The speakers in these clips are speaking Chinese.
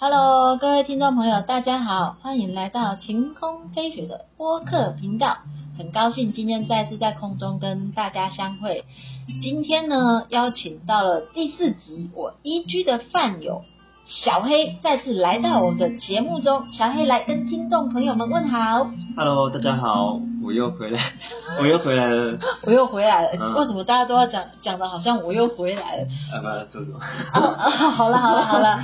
Hello，各位听众朋友，大家好，欢迎来到晴空飞雪的播客频道。很高兴今天再次在空中跟大家相会。今天呢，邀请到了第四集我一居的饭友小黑再次来到我们的节目中。小黑来跟听众朋友们问好。Hello，大家好，我又回来，我又回来了。我又回来了，嗯为什么大家都要讲讲的好像我又回来了？啊，不要说什么？啊啊，好了好了好 了，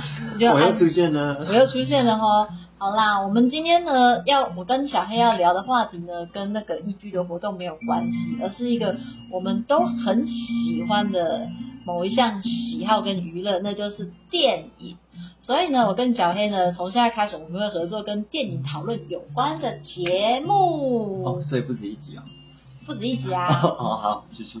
我又出现了我。又出现了哦。好啦，我们今天呢，要我跟小黑要聊的话题呢，跟那个易居的活动没有关系，而是一个我们都很喜欢的某一项喜好跟娱乐，那就是电影。所以呢，我跟小黑呢，从现在开始，我们会合作跟电影讨论有关的节目，哦，所以不止一集哦。不止一集啊哦，啊。好，继续。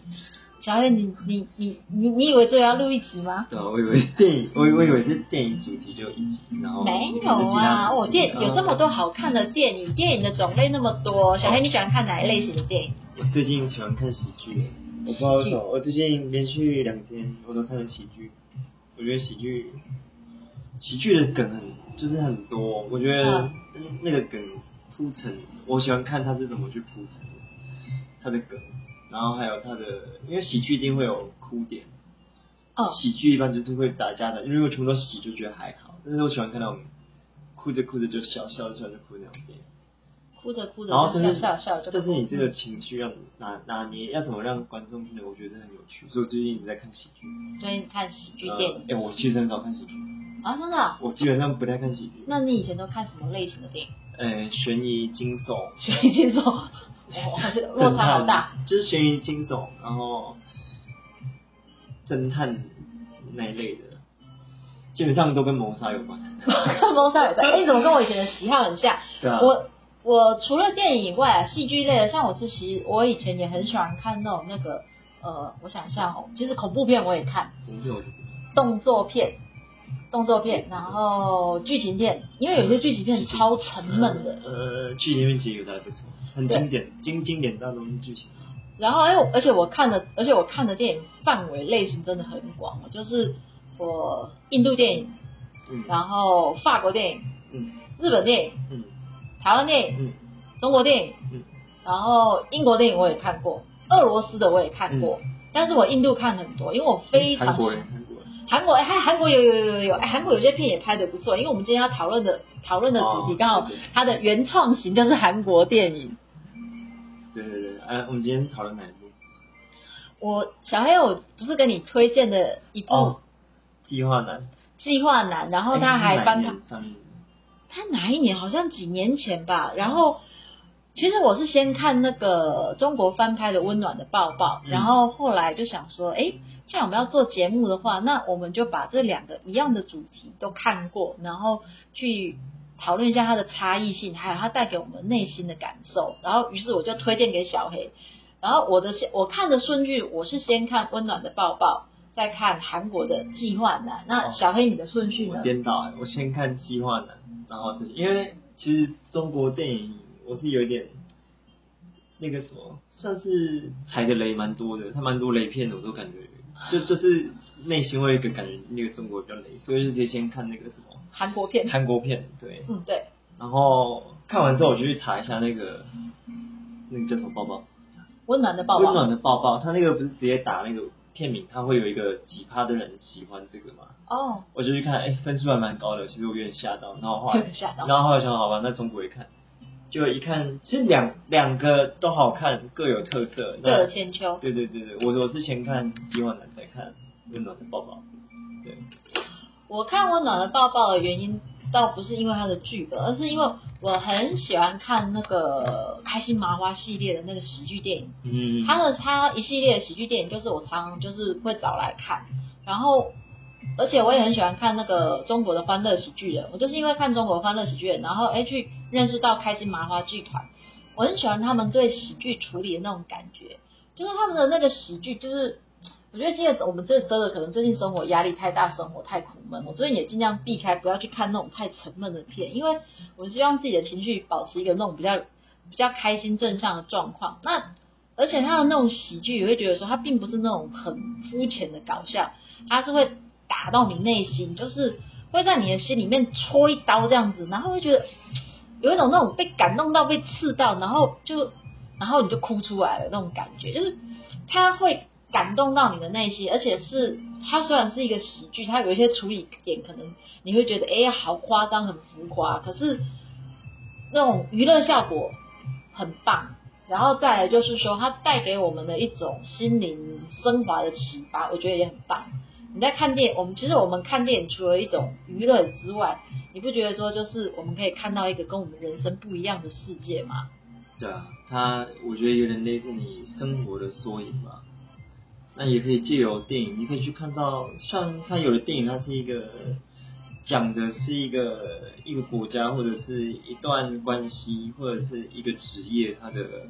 小黑，你你你你你以为这个要录一集吗？对啊，我以为电影，我以我以为是电影主题就一集，然后没有啊，哦，电有这么多好看的电影，电影的种类那么多。小黑，你喜欢看哪一类型的电影？我最近喜欢看喜剧，我不知道为什么，我最近连续两天我都看了喜剧。我觉得喜剧，喜剧的梗很就是很多，我觉得那个梗铺陈，我喜欢看他是怎么去铺陈他的梗，然后还有他的，因为喜剧一定会有哭点，哦，喜剧一般就是会打架的，因为如果全部都喜就觉得还好，但是我喜欢看那种哭着哭着就笑，笑着笑着就哭那种电影。哭着哭着然后但是就笑笑笑就哭。但是你这个情绪要拿拿捏，要怎么让观众听得我觉得很有趣，所以我最近一直在看喜剧。最近看喜剧电影哎、我其实很少看喜剧，啊，真的啊？我基本上不太看喜剧。那你以前都看什么类型的电影？呃，悬疑惊悚，悬疑惊悚，落差好大。就是悬疑惊悚，然后侦探那一类的，基本上都跟谋杀有关。看 谋杀有关，哎，你怎么跟我以前的喜好很像？对啊，我我除了电影以外啊，戏剧类的，像我是其实我以前也很喜欢看那种那个呃，我想一下哦，其实恐怖片我也看，我就我就动作片、动作片，然后剧情片，因为有些剧情片超沉闷的，呃，剧情片其实有的还不错，很经典，经经典大都是剧情。然后哎，而且我看的，而且我看的电影范围类型真的很广，就是我印度电影，嗯然后法国电影、嗯日本电影、嗯台湾电影、嗯中国电影，嗯然后英国电影我也看过，俄罗斯的我也看过，但是我印度看很多，因为我非常嗯韩国人，韩国人。韩国哎，还韩国有有有有有，哎，韩国有些片也拍的不错，因为我们今天要讨论的讨论的主题哦刚好它的原创型就是韩国电影。对对对，哎、我们今天讨论哪一部？我小黑，我不是跟你推荐的一部哦，计划男。计划男，然后他还翻拍，他哪一年？好像几年前吧。然后其实我是先看那个中国翻拍的《温暖的抱抱》，嗯然后后来就想说，哎，既然我们要做节目的话，那我们就把这两个一样的主题都看过，然后去讨论一下它的差异性，还有它带给我们内心的感受。然后于是我就推荐给小黑。然后我的先我看的顺序，我是先看《温暖的抱抱》，再看韩国的《计划男》。那哦小黑你的顺序我呢？颠倒哎、我先看计划男，然后就是，因为其实中国电影我是有一点那个什么，算是踩的雷蛮多的，它蛮多雷片的，我都感觉就就是内心会有一个感觉，那个中国比较累，所以就直接先看那个什么韩国片。韩国片，对，嗯，对。然后看完之后我就去查一下那个那个叫什么抱抱。温暖的抱抱。温暖的抱抱，他那个不是直接打那个片名，他会有一个几趴的人喜欢这个嘛？哦，我就去看，哎、分数还蛮高的，其实我有点吓到，然后后来 吓到然后后来想好吧，那中国也看，就一看，其实两两个都好看，各有特色。各有千秋。对对对对，我我是先看《计划男》再看《温暖的抱抱》，对，我看温暖的抱抱的原因，倒不是因为它的剧本，而是因为我很喜欢看那个开心麻花系列的那个喜剧电影。嗯，它的它一系列的喜剧电影，就是我常常就是会找来看，然后而且我也很喜欢看那个中国的欢乐喜剧人，我就是因为看中国欢乐喜剧人，然后哎去认识到开心麻花剧团，我很喜欢他们对喜剧处理的那种感觉，就是他们的那个喜剧，就是我觉得现在我们这真的可能最近生活压力太大，生活太苦闷，我最近也尽量避开不要去看那种太沉闷的片，因为我希望自己的情绪保持一个那种比较比较开心正向的状况。那而且他的那种喜剧，也会觉得说，他并不是那种很肤浅的搞笑，他是会打到你内心，就是会在你的心里面戳一刀这样子，然后会觉得有一种那种被感动到、被刺到，然后就然后你就哭出来了那种感觉，就是他会感动到你的内心，而且是它虽然是一个喜剧，它有一些处理点可能你会觉得哎好夸张、很浮夸，可是那种娱乐效果很棒。然后再来就是说，它带给我们的一种心灵升华的启发，我觉得也很棒。你在看电影，我们其实我们看电影除了一种娱乐之外，你不觉得说就是我们可以看到一个跟我们人生不一样的世界吗？对啊，它我觉得有点类似你生活的缩影吧。那也可以借由电影，你可以去看到，像它有的电影，它是一个。讲的是一个一个国家或者是一段关系或者是一个职业，它的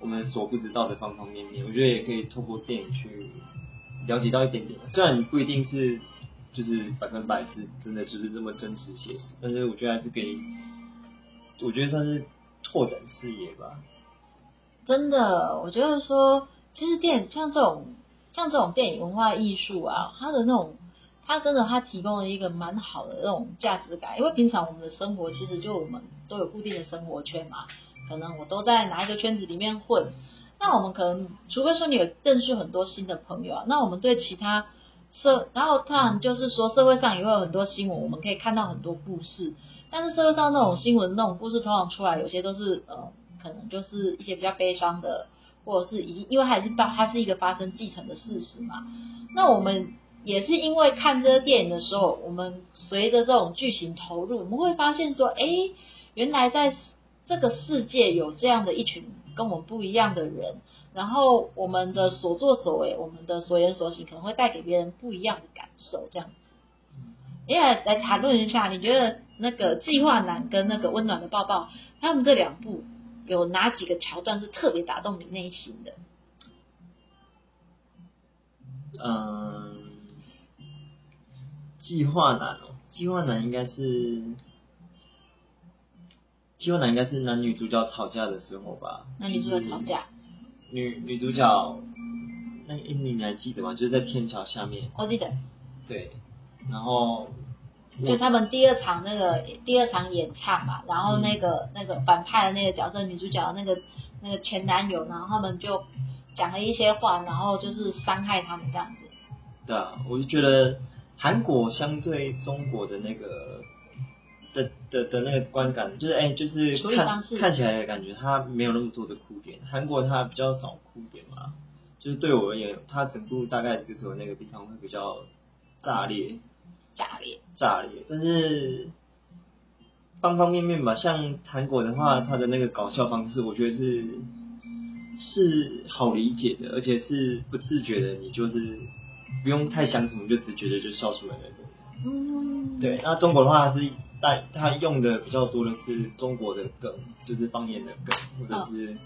我们所不知道的方方面面，我觉得也可以透过电影去了解到一点点。虽然不一定是就是百分百是真的就是这么真实写实，但是我觉得还是给我觉得算是拓展视野吧。真的，我觉得说其实电影像这种像这种电影文化艺术啊，它的那种。它真的，它提供了一个蛮好的那种价值感，因为平常我们的生活其实就我们都有固定的生活圈嘛，可能我都在哪一个圈子里面混，那我们可能除非说你有认识很多新的朋友啊，那我们对其他社，然后当然就是说社会上也会有很多新闻，我们可以看到很多故事，但是社会上那种新闻那种故事通常出来，有些都是呃，可能就是一些比较悲伤的，或者是已经因为它是发它是一个发生继承的事实嘛，那我们。也是因为看这个电影的时候，我们随着这种剧情投入，我们会发现说，哎，原来在这个世界有这样的一群跟我们不一样的人，然后我们的所作所为，我们的所言所行，可能会带给别人不一样的感受，这样子。因为来谈论一下，你觉得那个计划男跟那个温暖的抱抱，他们这两部有哪几个桥段是特别打动你内心的？嗯。计划男哦，计划男应该是，计划男应该是男女主角吵架的时候吧？男女主角吵架？女女主角，那你你还记得吗？就是在天桥下面。我记得。对，然后。就他们第二场那个第二场演唱嘛，然后那个那个反派的那个角色女主角那个那个前男友，然后他们就讲了一些话，然后就是伤害他们这样子。对啊，我就觉得。韩国相对中国的那个的的的那个观感，就是哎，就是看看起来的感觉，他没有那么多的哭点。韩国他比较少哭点嘛，就是对我而言，他整部大概就是有那个地方会比较炸裂，炸裂，炸裂。但是方方面面吧，像韩国的话，他的那个搞笑方式，我觉得是是好理解的，而且是不自觉的，你就是。不用太想什么，就只觉得就笑出来那种。嗯，对。那中国的话是带他用的比较多的是中国的梗，就是方言的梗，或者是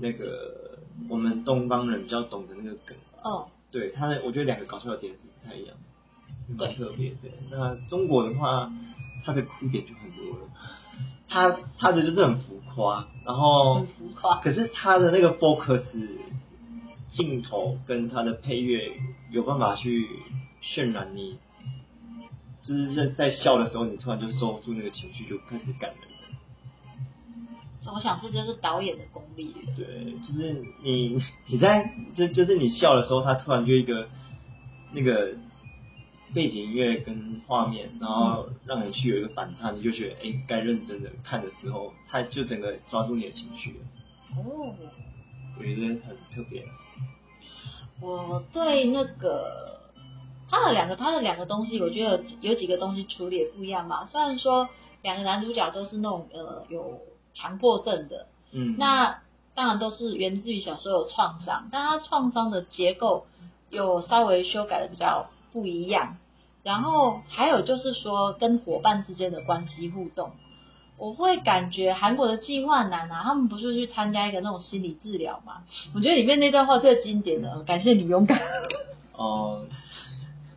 那个我们东方人比较懂的那个梗。哦。对他，我觉得两个搞笑的点是不太一样，蛮特别的。那中国的话，他的哭点就很多了。他他的就是很浮夸，然后很浮夸，可是他的那个 focus。镜头跟他的配乐有办法去渲染你，就是在在笑的时候，你突然就收不住那个情绪，就开始感人了。我想这就是导演的功力。对，就是你你在就就是你笑的时候，他突然就一个那个背景音乐跟画面，然后让你去有一个反差，你就觉得哎，该认真的看的时候，他就整个抓住你的情绪了。哦，我觉得很特别。我对那个他的两个他的两个东西，我觉得有几个东西处理也不一样嘛。虽然说两个男主角都是那种呃有强迫症的，嗯，那当然都是源自于小时候有创伤，但他创伤的结构有稍微修改的比较不一样。然后还有就是说跟伙伴之间的关系互动。我会感觉韩国的计划男啊，他们不是去参加一个那种心理治疗嘛？我觉得里面那段话最经典的，感谢你勇敢。哦，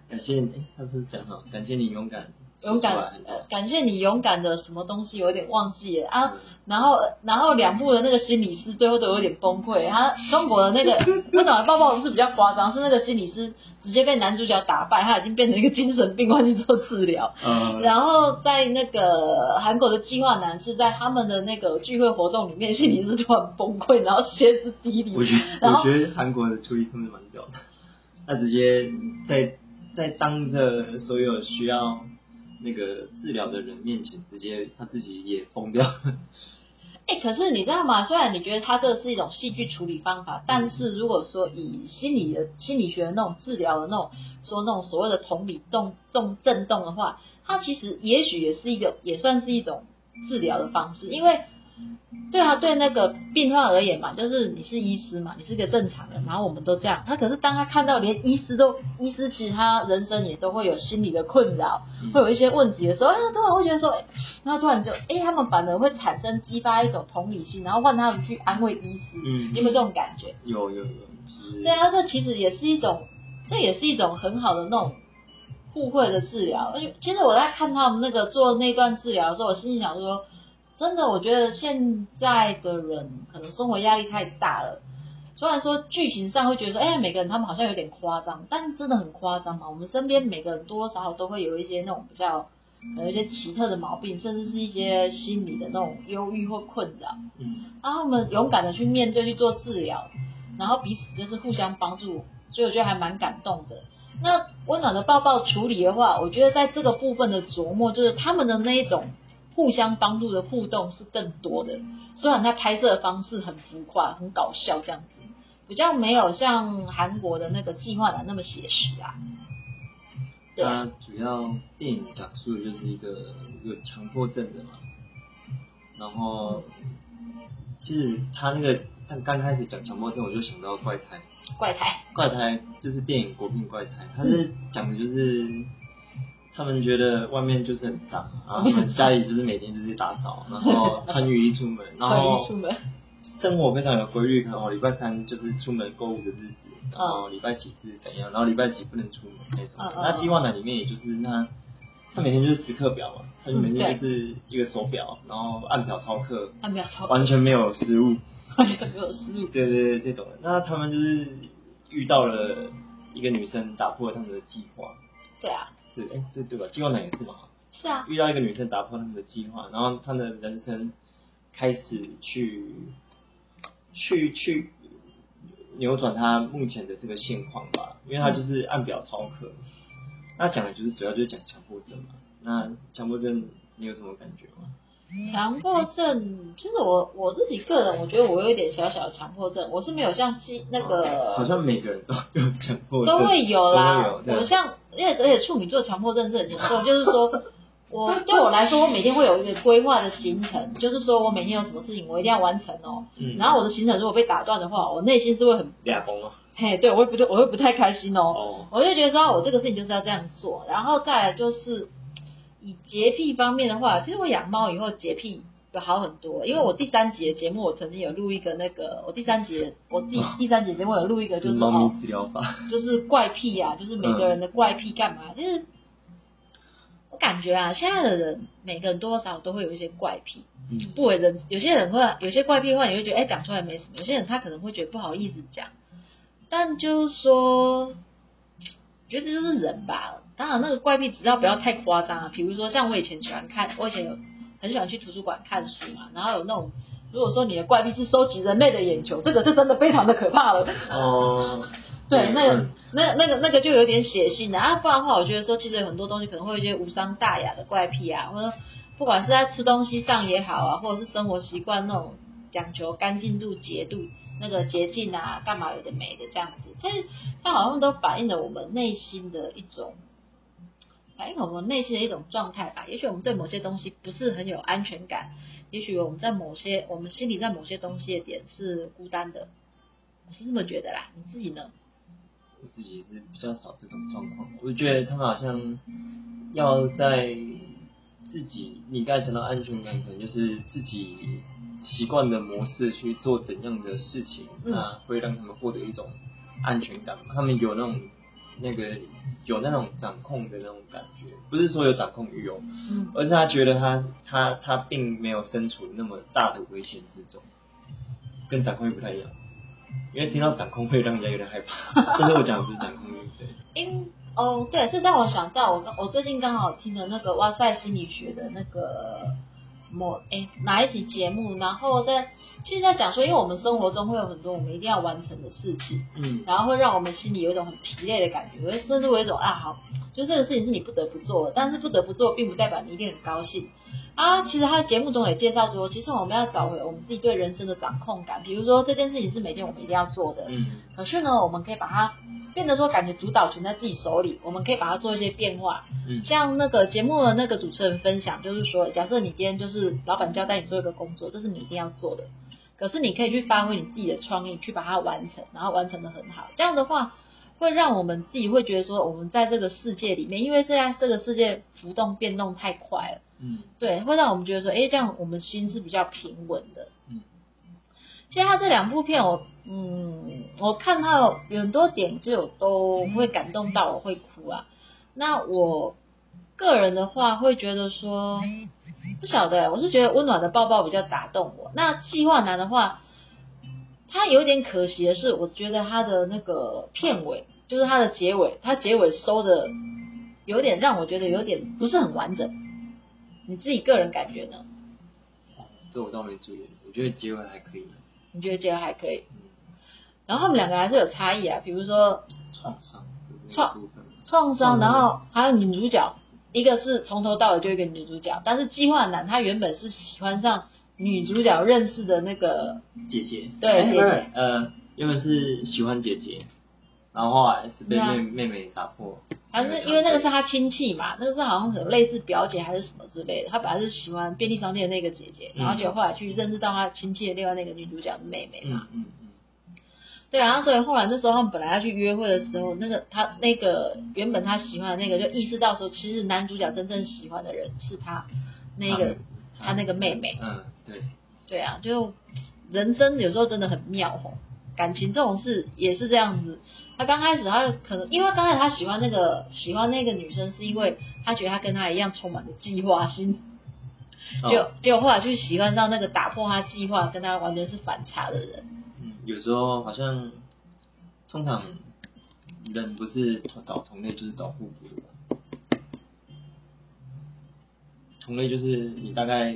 感谢你，他是讲哈，感谢你勇敢勇敢，呃，感谢你勇敢的什么东西，有点忘记了啊。然后，然后两部的那个心理师最后都有点崩溃。他 中国的那个温暖抱抱是比较夸张，是那个心理师直接被男主角打败，他已经变成一个精神病患去做治疗。嗯。然后在那个韩国的计划男是在他们的那个聚会活动里面，心理师突然崩溃，然后歇斯底里。我觉得，我觉得韩国的处理真的蛮屌的，他直接在在当着所有需要。那个治疗的人面前，直接他自己也疯掉。哎，可是你知道吗？虽然你觉得他这是一种戏剧处理方法，但是如果说以心理的心理学的那种治疗的那种说那种所谓的同理动动震动的话，它其实也许也是一个也算是一种治疗的方式，因为。对啊，对那个病患而言嘛，就是你是医师嘛，你是个正常人，然后我们都这样。他可是当他看到连医师都，医师其实他人生也都会有心理的困扰，会有一些问题的时候，他突然会觉得说，然后突然就，哎，他们反而会产生激发一种同理心，然后换他们去安慰医师。嗯，有没有这种感觉？有有有。对啊，这其实也是一种，这也是一种很好的那种互惠的治疗。而且，其实我在看他们那个做那段治疗的时候，我心里想说。真的，我觉得现在的人可能生活压力太大了。虽然说剧情上会觉得说，哎，每个人他们好像有点夸张，但真的很夸张嘛。我们身边每个人多多少少都会有一些那种比较有一些奇特的毛病，甚至是一些心理的那种忧郁或困扰。嗯。然后我们勇敢的去面对去做治疗，然后彼此就是互相帮助，所以我觉得还蛮感动的。那温暖的抱抱处理的话，我觉得在这个部分的琢磨，就是他们的那一种。互相帮助的互动是更多的，虽然他拍摄的方式很浮夸、很搞笑，这样子比较没有像韩国的那个计划的那么写实啊。它主要电影讲述的就是一个有强迫症的嘛，然后其实他那个但刚开始讲强迫症，我就想到怪胎。怪胎。怪胎就是电影国片怪胎，他是讲的就是。他们觉得外面就是很脏，然后家里就是每天就是打扫，然后穿雨衣出门，然后生活非常有规律。可能礼拜三就是出门购物的日子，然后礼拜几是怎样，然后礼拜几不能出门那种。那计划男里面也就是那，他每天就是时刻表嘛，他每天就是一个手表，然后按表操课，按表操，完全没有失误，完全没有失误。对对对，这种。那他们就是遇到了一个女生，打破了他们的计划。对啊。对，哎，对对吧？计划男也是嘛。是啊。遇到一个女生，打破他们的计划，然后他的人生开始去去去扭转他目前的这个现况吧，因为他就是按表操课。那讲的就是主要就是讲强迫症嘛。那强迫症你有什么感觉吗？强迫症，其实我我自己个人，我觉得我有一点小小的强迫症，我是没有像基那个，好像每个人都有强迫症，都会有啦。我像，因为而且处女座强迫症是很严重，就是说 我对我来说，我每天会有一个规划的行程，就是说我每天有什么事情，我一定要完成哦。嗯。然后我的行程如果被打断的话，我内心是会很哑公啊。嘿，对我会不对，我会不太开心哦。哦。我就觉得说，我这个事情就是要这样做，然后再来就是。以洁癖方面的话，其实我养猫以后洁癖有好很多。因为我第三集的节目，我曾经有录一个那个，我第三集我自己第三集节目有录一个，就是猫咪治疗法，就是怪癖啊，就是每个人的怪癖干嘛？就是我感觉啊，现在的人每个人多少都会有一些怪癖，不为人。有些人会有些怪癖的话，你会觉得哎讲出来没什么；有些人他可能会觉得不好意思讲。但就是说，我觉得这就是人吧。当然，那个怪癖只要不要太夸张啊。比如说，像我以前喜欢看，我以前有很喜欢去图书馆看书嘛。然后有那种，如果说你的怪癖是收集人类的眼球，这个是真的非常的可怕了。哦。对，那个、那、那个、那个就有点血腥的啊。不然的话，我觉得说，其实有很多东西可能会有一些无伤大雅的怪癖啊，或者不管是在吃东西上也好啊，或者是生活习惯那种讲求干净度、洁度。那个捷径啊，干嘛有的没的这样子，其实它好像都反映了我们内心的一种。反映我们内心的一种状态吧。也许我们对某些东西不是很有安全感，也许我们在某些我们心里在某些东西的点是孤单的，我是这么觉得啦。你自己呢？我自己是比较少这种状况。我觉得他们好像要在自己，你刚才讲到安全感，可能就是自己习惯的模式去做怎样的事情，那会让他们获得一种安全感嘛。他们有那种。那个有那种掌控的那种感觉，不是说有掌控欲哦，嗯，而是他觉得他他他并没有身处那么大的危险之中，跟掌控欲不太一样。因为听到掌控会让人家有点害怕，但是我讲的不是掌控欲，对。因哦，对，这让我想到我刚我最近刚好听的那个哇塞心理学的那个某哎哪一集节目，然后在其实在讲说，因为我们生活中会有很多我们一定要完成的事情，嗯。然后会让我们心里有一种很疲累的感觉，会甚至会有一种啊好，就这个事情是你不得不做的，但是不得不做，并不代表你一定很高兴啊。其实他的节目中也介绍说，其实我们要找回我们自己对人生的掌控感，比如说这件事情是每天我们一定要做的，嗯可是呢，我们可以把它变得说感觉主导权在自己手里，我们可以把它做一些变化。嗯像那个节目的那个主持人分享，就是说，假设你今天就是老板交代你做一个工作，这是你一定要做的，可是你可以去发挥你自己的创意，去把它完成，然后完成的很好。这样的话，会让我们自己会觉得说，我们在这个世界里面，因为现在这个世界浮动变动太快了，嗯对，会让我们觉得说，哎，这样我们心是比较平稳的。嗯其实他这两部片我，嗯，我看到有很多点就都会感动到我会哭啊。那我个人的话会觉得说，不晓得，我是觉得温暖的抱抱比较打动我。那计划男的话，他有点可惜的是，我觉得它的那个片尾，就是它的结尾，它结尾收的有点让我觉得有点不是很完整。你自己个人感觉呢？哦这我倒没注意，我觉得结尾还可以。你觉得结尾还可以？嗯，然后他们两个还是有差异啊，比如说创伤创，创伤，嗯然后还有女主角，一个是从头到尾就一个女主角，但是计划男他原本是喜欢上女主角认识的那个，姐姐，对姐姐。呃，原本是喜欢姐姐，然后后来是被妹妹妹打破，还是因为那个是他亲戚嘛，那个是好像有类似表姐还是什么之类的，他本来是喜欢便利商店的那个姐姐，嗯。然后结果后来去认识到他亲戚的另外那个女主角的妹妹嘛，嗯嗯。嗯，对啊，然后所以后来那时候他们本来要去约会的时候，那个他那个原本他喜欢的那个就意识到说，其实男主角真正喜欢的人是他那个他那个妹妹。嗯，对，对啊，就人生有时候真的很妙吼，感情这种事也是这样子。他刚开始他可能因为刚开始他喜欢那个喜欢那个女生，是因为他觉得他跟他一样充满了计划心，哦就结果后来去喜欢上那个打破他计划跟他完全是反差的人。嗯，有时候好像，通常人不是找同类就是找互补同类就是你大概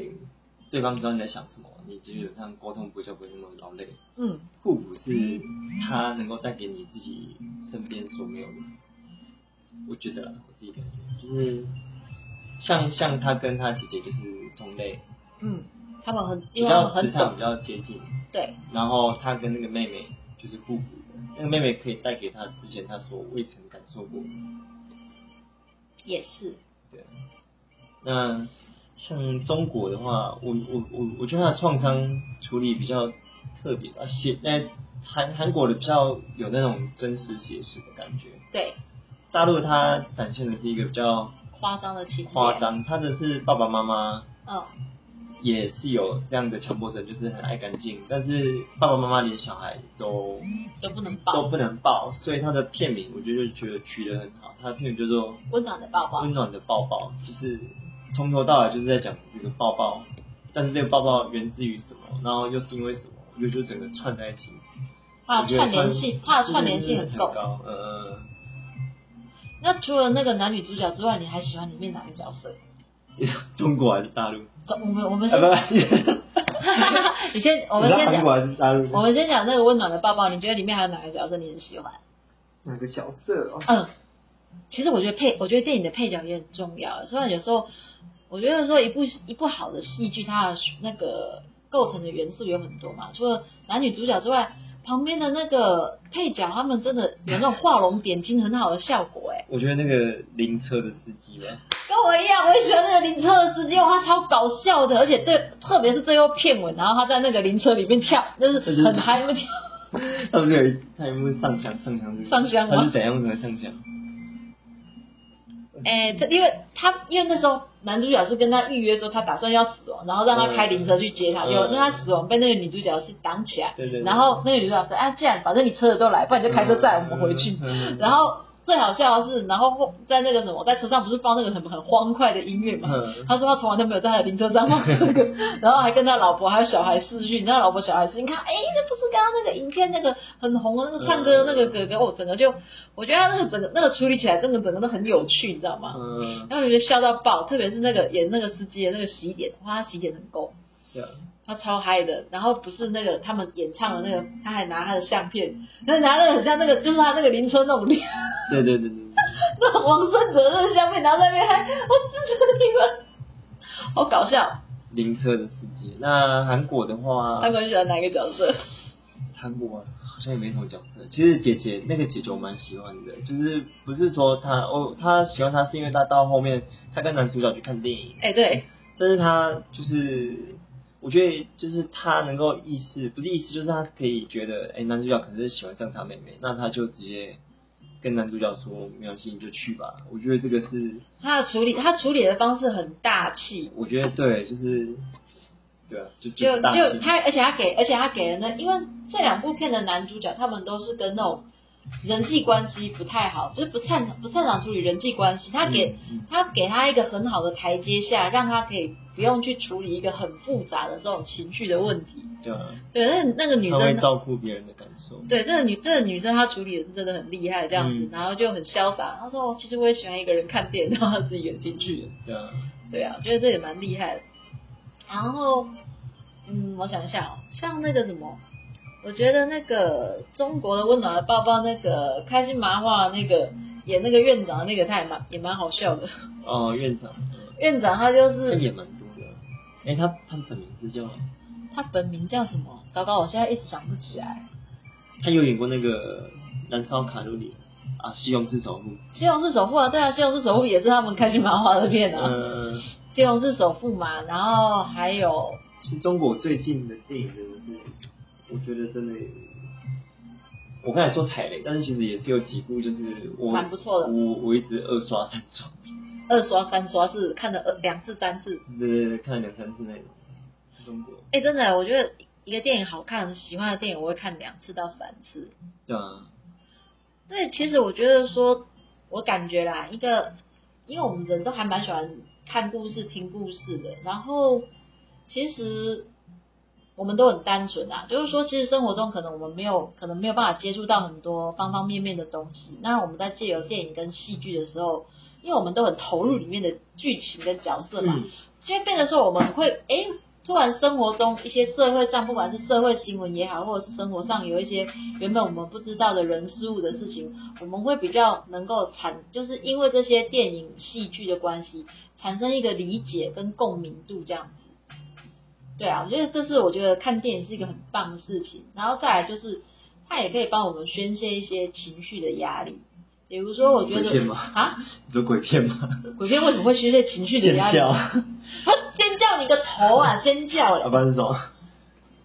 对方知道你在想什么，你基本上沟通不就不会那么劳累。嗯，互补是他能够带给你自己身边所没有的，我觉得啦我自己感觉就是像像他跟他姐姐就是同类，嗯，他们很比较磁很懂，场比较接近，对，然后他跟那个妹妹就是互补的，那个妹妹可以带给他之前他所未曾感受过的，也是，对。那像中国的话，我我我我觉得他的创伤处理比较特别吧，写那韩韩国的比较有那种真实写实的感觉，对，大陆它展现的是一个比较夸张的情节，夸，张，他的是爸爸妈妈嗯，也是有这样的强迫症，就是很爱干净，但是爸爸妈妈连小孩都都不能抱，都不能抱，所以他的片名我觉得就觉得取得很好，他的片名叫做温暖的抱抱《温，暖的抱抱》，就是从头到尾就是在讲这个抱抱，但是这个抱抱源自于什么，然后又是因为什么，我觉得就整个串在一起，它的串联性，它的串联性很。高，呃，那除了那个男女主角之外，你还喜欢里面哪个角色？中国还是大陆？这我们我们啊 先，你先，我们先讲韩国，还是大陆？我们先讲那个温暖的抱抱。你觉得里面还有哪个角色你很喜欢？哪个角色哦？嗯，其实我觉得配，我觉得电影的配角也很重要。虽然有时候，我觉得说一部一部好的戏剧，它的那个构成的元素有很多嘛，除了男女主角之外，旁边的那个配角，他们真的有那种画龙点睛很好的效果、哎，我觉得那个灵车的司机吧，跟我一样，我也喜欢那个灵车的司机，哇，他超搞笑的，而且最特别是最后片尾，然后他在那个灵车里面跳，就是很嗨，那么跳。他不是有一他有没有上香上香是上香吗他是怎样的上香？哎、他因为他因为那时候男主角是跟他预约说他打算要死亡，然后让他开灵车去接他，嗯结果让他死亡被那个女主角是挡起来，对对对然后那个女主角说啊，既然反正你车子都来，不然你就开车载我们回去。然后最好笑的是，然后在那个什么，在车上不是放那个很很欢快的音乐嘛？他说他从来都没有在他的灵车上放这个，然后还跟他老婆还有小孩视讯，你知道老婆小孩视讯，看，哎，这不是刚刚那个影片那个很红的那个唱歌那个哥哥，我整个就，我觉得他那个整个那个处理起来，真的整个都很有趣，你知道吗？嗯。然后我觉得笑到爆，特别是那个演那个司机的那个洗点，哇，他洗点很够。对。他超嗨的，然后不是那个他们演唱的那个，他还拿他的相片，他拿那个很像那个，就是他那个林春那种脸。对对对对。那王胜哲那个相片拿在那边，还 我支持你们，好搞笑。灵车的世界，那韩国的话，韩国喜欢哪个角色？韩国好像也没什么角色。其实姐姐那个姐姐我蛮喜欢的，就是不是说她哦，她喜欢她是因为她到后面她跟男主角去看电影。哎，对。但是她就是，我觉得就是他能够意识，不是意识，就是他可以觉得，哎，男主角可能是喜欢上他妹妹，那他就直接。跟男主角说没关系，你就去吧。我觉得这个是他的处理，他处理的方式很大气。我觉得对，就是对啊，就就就他，而且他给，而且他给人的，因为这两部片的男主角他们都是跟那种人际关系不太好，就是不擅不擅长处理人际关系。他给他给他一个很好的台阶下，让他可以。不用去处理一个很复杂的这种情绪的问题。对啊。对，那那个女生会照顾别人的感受。对，这个女这个女生她处理的是真的很厉害，这样子，然后就很潇洒。她说：“其实我也喜欢一个人看电影，然后自己演进去的。”对啊。对啊，我觉得这也蛮厉害的。然后，嗯，我想一下哦，像那个什么，我觉得那个中国的温暖的抱抱，那个开心麻花那个演那个院长那个，他也蛮也蛮好笑的。哦，院长。院长他就是。也蛮多的。哎，他他本名字叫？他本名叫什么？糟糕，我现在一直想不起来。他有演过那个《燃烧卡路里》啊，《西红柿首富》。西红柿首富啊，对啊，西红柿首富也是他们开心麻花的片啊。嗯。西红柿首富嘛，然后还有。是中国最近的电影我觉得真的，我刚才说踩雷，但是其实也是有几部就是我蛮不错的，我我一直二刷三刷。二刷三刷是看了二两次三次，对对对，看了两三次那种。中国。哎，真的，我觉得一个电影好看，喜欢的电影我会看两次到三次。对啊。对，其实我觉得说，我感觉啦，一个，因为我们人都还蛮喜欢看故事、听故事的。然后，其实我们都很单纯啊，就是说，其实生活中可能我们没有，可能没有办法接触到很多方方面面的东西。那我们在借由电影跟戏剧的时候。因为我们都很投入里面的剧情跟角色嘛，所以变得说我们会哎，突然生活中一些社会上，不管是社会新闻也好，或者是生活上有一些原本我们不知道的人事物的事情，我们会比较能够产，就是因为这些电影戏剧的关系，产生一个理解跟共鸣度这样子。对啊，我觉得这是我觉得看电影是一个很棒的事情，然后再来就是它也可以帮我们宣泄一些情绪的压力。比如说，我觉得啊，你说鬼片吗？鬼片为什么会宣泄情绪的压力？他 尖叫你个头啊！尖叫嘞！一般是什么？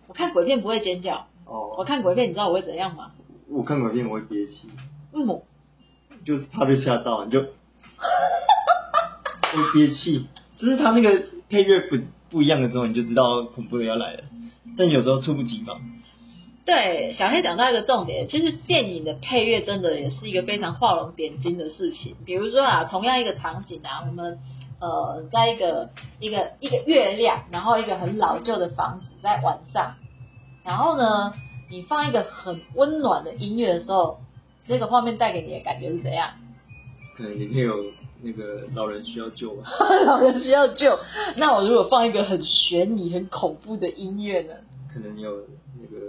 我看鬼片不会尖叫。哦。我看鬼片，你知道我会怎样吗？我看鬼片我会憋气。为什么？就是怕被吓到，你就会憋气。就是他那个配乐不不一样的时候，你就知道恐怖的要来了。但有时候猝不及防。对，小黑讲到一个重点，其实电影的配乐真的也是一个非常画龙点睛的事情。比如说啊，同样一个场景啊，我们呃在一个一个一个月亮，然后一个很老旧的房子在晚上，然后呢，你放一个很温暖的音乐的时候，这个画面带给你的感觉是怎样？可能里面有那个老人需要救吗。老人需要救，那我如果放一个很悬疑、很恐怖的音乐呢？可能有那个。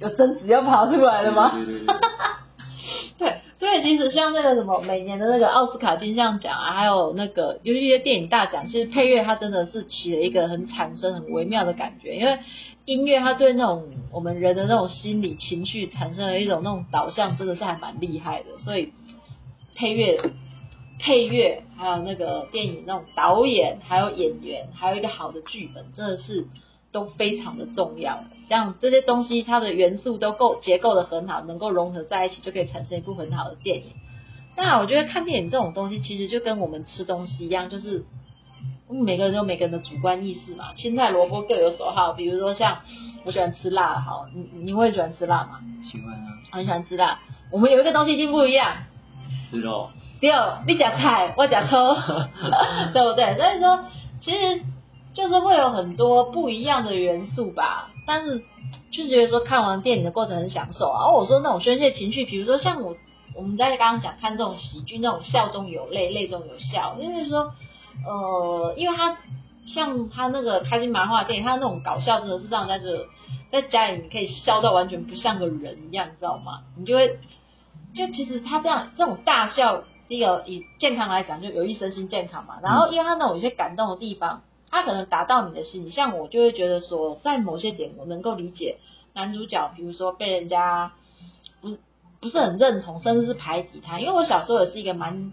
有贞子要跑出来了吗？对对对。对，所以其实像那个什么，每年的那个奥斯卡金像奖啊，还有那个有一些电影大奖，其实配乐它真的是起了一个很产生很微妙的感觉，因为音乐它对那种我们人的那种心理情绪产生了一种那种导向，真的是还蛮厉害的。所以配乐、配乐还有那个电影那种导演，还有演员，还有一个好的剧本，真的是。都非常的重要，像这些东西，它的元素都够结构的很好，能够融合在一起，就可以产生一部很好的电影。那我觉得看电影这种东西，其实就跟我们吃东西一样，就是每个人有每个人的主观意识嘛，青菜萝卜各有所好。比如说像我喜欢吃辣，好，你你会喜欢吃辣吗？喜欢啊，很喜欢吃辣。我们有一个东西一定不一样，吃肉。对，你讲菜，我讲车，对不对？所以说，其实就是会有很多不一样的元素吧。但是就是觉得说看完电影的过程很享受啊。我说那种宣泄情绪，比如说像我我们在刚刚讲看这种喜剧，那种笑中有泪，泪中有笑，就是说，呃，因为他像他那个开心麻花电影，他那种搞笑真的是让人家就在家里你可以笑到完全不像个人一样，你知道吗？你就会就其实他这样这种大笑。第一个以健康来讲，就有益身心健康嘛。然后因为他那种有些感动的地方，他可能达到你的心里。像我就会觉得说，在某些点我能够理解男主角，比如说被人家不不是很认同，甚至是排挤他。因为我小时候也是一个蛮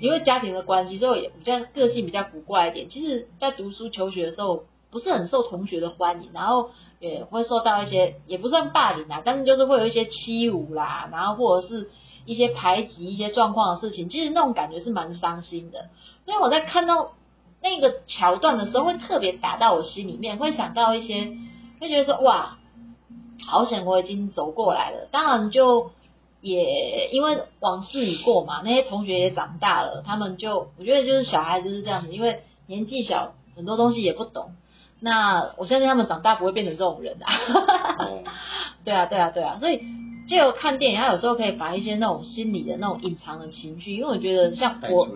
因为家庭的关系，所以也比较个性比较古怪一点。其实，在读书求学的时候，不是很受同学的欢迎，然后也会受到一些也不算霸凌啊，但是就是会有一些欺侮啦，然后或者是。一些排挤、一些状况的事情，其实那种感觉是蛮伤心的。所以我在看到那个桥段的时候，会特别打到我心里面，会想到一些，会觉得说哇，好险我已经走过来了。当然就也因为往事已过嘛，那些同学也长大了，他们就我觉得就是小孩就是这样子，因为年纪小，很多东西也不懂。那我相信他们长大不会变成这种人啊。对啊，对啊，对啊，所以。借由看电影，他有时候可以把一些那种心理的那种隐藏的情绪，因为我觉得像我，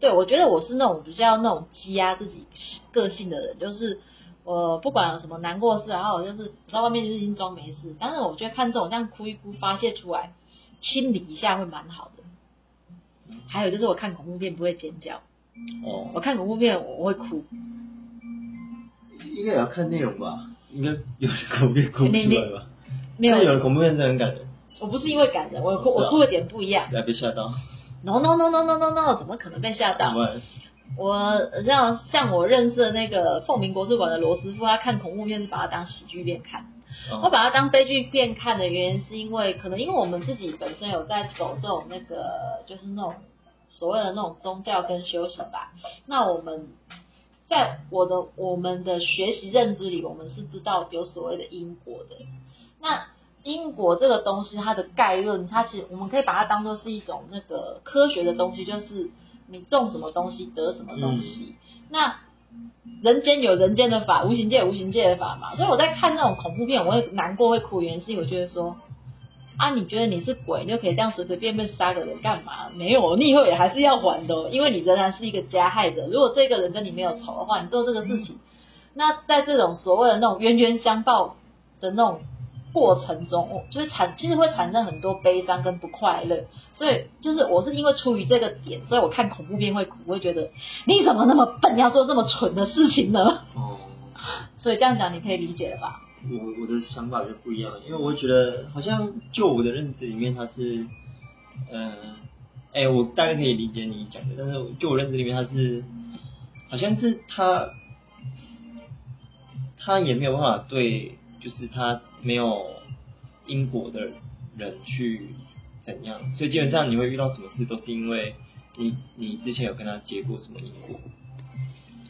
对我觉得我是那种比较那种积压自己个性的人，就是我不管有什么难过事，然后我就是在外面就是已经装没事，但是我觉得看这种这样哭一哭发泄出来，清理一下会蛮好的。还有就是我看恐怖片不会尖叫，哦，我看恐怖片我会哭，应该也要看内容吧？应该有恐怖片哭不出来吧？没有，有的恐怖片真的很感人。我不是因为感人，我哭我哭的点不一样。来被吓到？No No No No No No No，怎么可能被吓到？我像像我认识的那个凤鸣国术馆的罗师傅，他看恐怖片是把它当喜剧片看。我把它当悲剧片看的原因，是因为可能因为我们自己本身有在走这种那个就是那种所谓的那种宗教跟修行吧。那我们在我的我们的学习认知里，我们是知道有所谓的因果的。那因果这个东西，它的概论，它其实我们可以把它当做是一种那个科学的东西，就是你种什么东西得什么东西。那人间有人间的法，无形界有无形界的法嘛。所以我在看那种恐怖片，我会难过会哭，原因是我觉得说，啊，你觉得你是鬼，你就可以这样随随便便杀个人干嘛？没有，你以后也还是要还的，因为你仍然是一个加害者。如果这个人跟你没有仇的话，你做这个事情，那在这种所谓的那种冤冤相报的那种。过程中，就是产其实会产生很多悲伤跟不快乐，所以就是我是因为出于这个点，所以我看恐怖片会哭，会觉得你怎么那么笨，要做这么蠢的事情呢？哦，所以这样讲你可以理解了吧？我我的想法就不一样，因为我觉得好像就我的认知里面，他是，嗯，哎，我大概可以理解你讲的，但是就我认知里面，他是好像是他他也没有办法对。就是他没有因果的人去怎样，所以基本上你会遇到什么事，都是因为你你之前有跟他结过什么因果。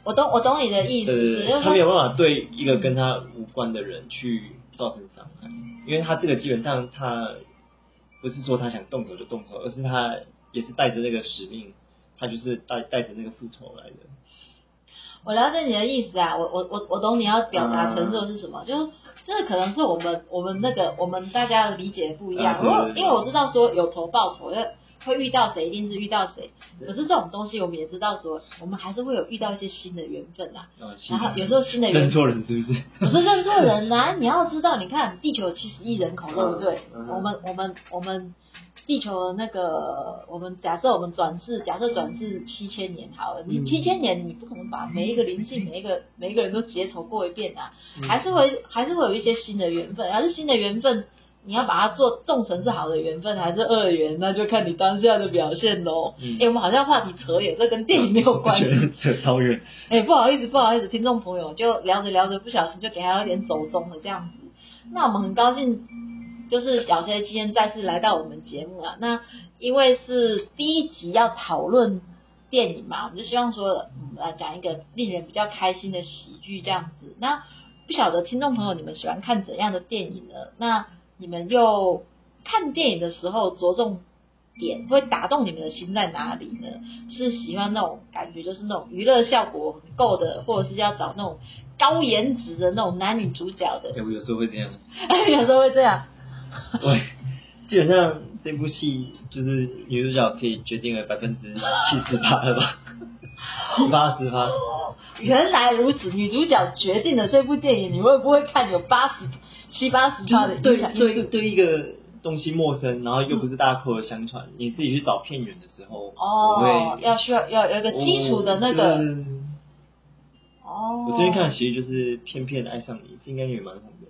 我懂我懂你的意思，他没有办法对一个跟他无关的人去造成伤害，因为他这个基本上他不是说他想动手就动手，而是他也是带着那个使命，他就是带带着那个复仇来的。我了解你的意思啊，我我我我懂你要表达陈述是什么，就是。这可能是我们我们那个我们大家的理解不一样，因为因为我知道说有仇报仇，会会遇到谁一定是遇到谁，可是这种东西我们也知道说，我们还是会有遇到一些新的缘分啊，然后有时候新的缘认错人是不是？不是认错人啊，你要知道，你看地球七十亿人口，对不对？我们我们我们。地球的那个，我们假设我们转世，假设转世七千年好了，你七千年你不可能把每一个灵性，每一个每一个人都结仇过一遍啊，还是会还是会有一些新的缘分，而是新的缘分，你要把它做种成是好的缘分还是恶缘，那就看你当下的表现喽。哎，我们好像话题扯远，这跟电影没有关系，扯超远。哎，不好意思，不好意思，听众朋友，就聊着聊着不小心就给他有点走中了这样子，那我们很高兴。就是小 C 今天再次来到我们节目啊，那因为是第一集要讨论电影嘛，我们就希望说，嗯，来讲一个令人比较开心的喜剧这样子。那不晓得听众朋友你们喜欢看怎样的电影呢？那你们又看电影的时候着重点会打动你们的心在哪里呢？是喜欢那种感觉，就是那种娱乐效果很够的，或者是要找那种高颜值的那种男女主角的？哎，我有时候会这样，有时候会这样。对，基本上这部戏就是女主角可以决定了百分之七十八了吧，七八十八。原来如此，女主角决定了这部电影，你会不会看有八十七八十趴的影响因对对一个东西陌生，然后又不是大家口耳相传，你自己去找片源的时候，哦，要需要要有一个基础的那个。哦。我最近看的其实就是《偏偏爱上你》，这应该也蛮红的。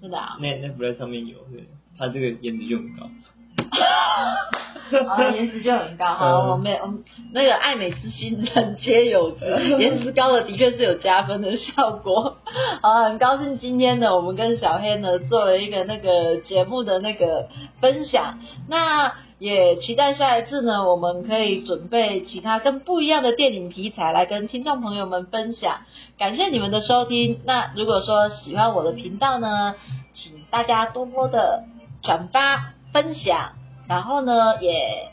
真的啊。那那不在上面有，对，他这个颜值就很高。啊，颜值就很高哈，我们我们那个爱美之心人皆有之，颜值高的的确是有加分的效果。好，很高兴今天呢，我们跟小黑呢做了一个那个节目的那个分享，那也期待下一次呢，我们可以准备其他跟不一样的电影题材来跟听众朋友们分享。感谢你们的收听，那如果说喜欢我的频道呢，请大家多多的转发分享。然后呢，也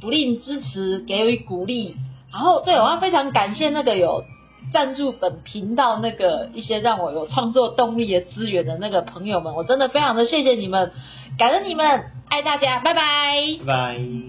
不吝支持，给予鼓励。然后，对我要非常感谢那个有赞助本频道那个一些让我有创作动力的资源的那个朋友们，我真的非常的谢谢你们，感恩你们，爱大家，拜拜，拜拜。